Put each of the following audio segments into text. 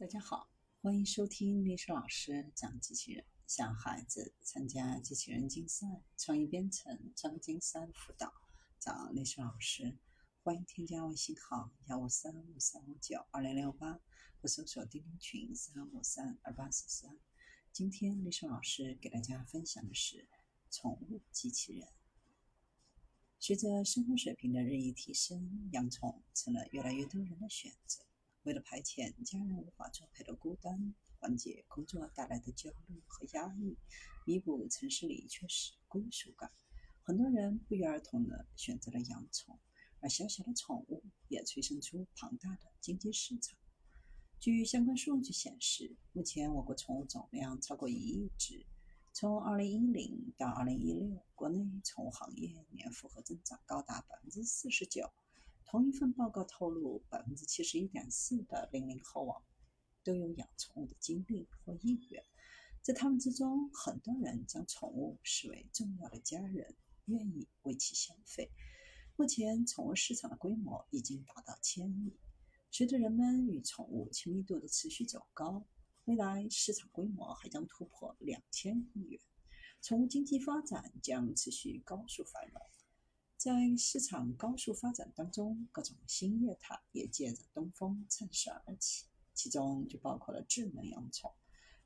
大家好，欢迎收听历史老师讲机器人，小孩子参加机器人竞赛、创意编程、创金三辅导，找历史老师。欢迎添加微信号幺五三五三五九二零六八，或搜索钉钉群三五三二八四三。今天历史老师给大家分享的是宠物机器人。随着生活水平的日益提升，养宠成了越来越多人的选择。为了排遣家人无法作陪的孤单，缓解工作带来的焦虑和压抑，弥补城市里缺失归属感，很多人不约而同地选择了养宠，而小小的宠物也催生出庞大的经济市场。据相关数据显示，目前我国宠物总量超过一亿只。从2010到2016，国内宠物行业年复合增长高达百分之四十九。同一份报告透露，百分之七十一点四的零零后网都有养宠物的经历或意愿，在他们之中，很多人将宠物视为重要的家人，愿意为其消费。目前，宠物市场的规模已经达到千亿。随着人们与宠物亲密度的持续走高，未来市场规模还将突破两千亿元，宠物经济发展将持续高速繁荣。在市场高速发展当中，各种新业态也借着东风趁势而起，其中就包括了智能养宠。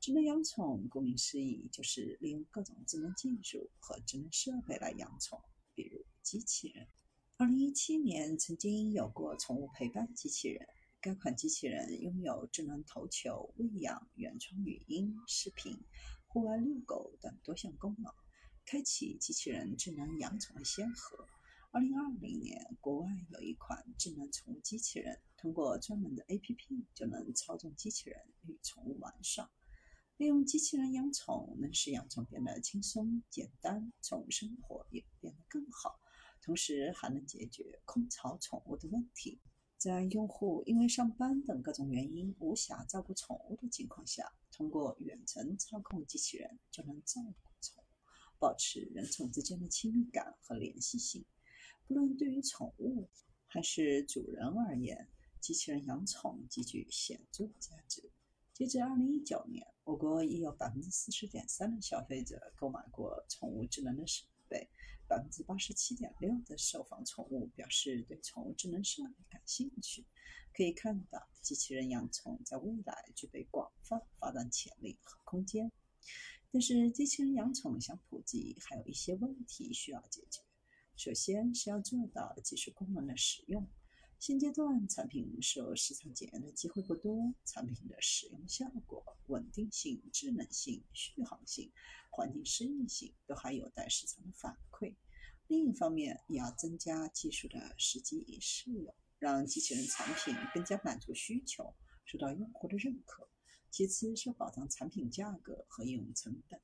智能养宠顾名思义，就是利用各种智能技术和智能设备来养宠，比如机器人。二零一七年曾经有过宠物陪伴机器人，该款机器人拥有智能投球、喂养、原创语音、视频、户外遛狗等多项功能，开启机器人智能养宠的先河。二零二零年，国外有一款智能宠物机器人，通过专门的 APP 就能操纵机器人与宠物玩耍。利用机器人养宠，能使养宠变得轻松简单，宠物生活也变得更好，同时还能解决空巢宠物的问题。在用户因为上班等各种原因无暇照顾宠物的情况下，通过远程操控机器人就能照顾宠物，保持人宠之间的亲密感和联系性。不论对于宠物还是主人而言，机器人养宠极具显著价值。截至二零一九年，我国已有百分之四十点三的消费者购买过宠物智能的设备，百分之八十七点六的受访宠物表示对宠物智能设备感兴趣。可以看到，机器人养宠在未来具备广泛发展潜力和空间。但是，机器人养宠想普及，还有一些问题需要解决。首先是要做到技术功能的使用。现阶段产品受市场检验的机会不多，产品的使用效果、稳定性、智能性、续航性、环境适应性都还有待市场的反馈。另一方面，也要增加技术的实际适用，让机器人产品更加满足需求，受到用户的认可。其次是保障产品价格和应用成本。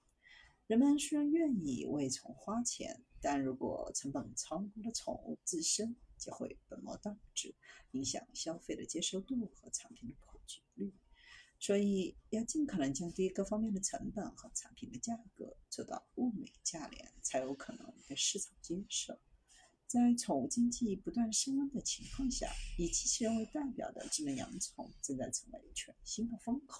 人们虽然愿意为宠物花钱，但如果成本超过了宠物自身，就会本末倒置，影响消费的接受度和产品的普及率。所以，要尽可能降低各方面的成本和产品的价格，做到物美价廉，才有可能被市场接受。在宠物经济不断升温的情况下，以机器人为代表的智能养宠正在成为全新的风口。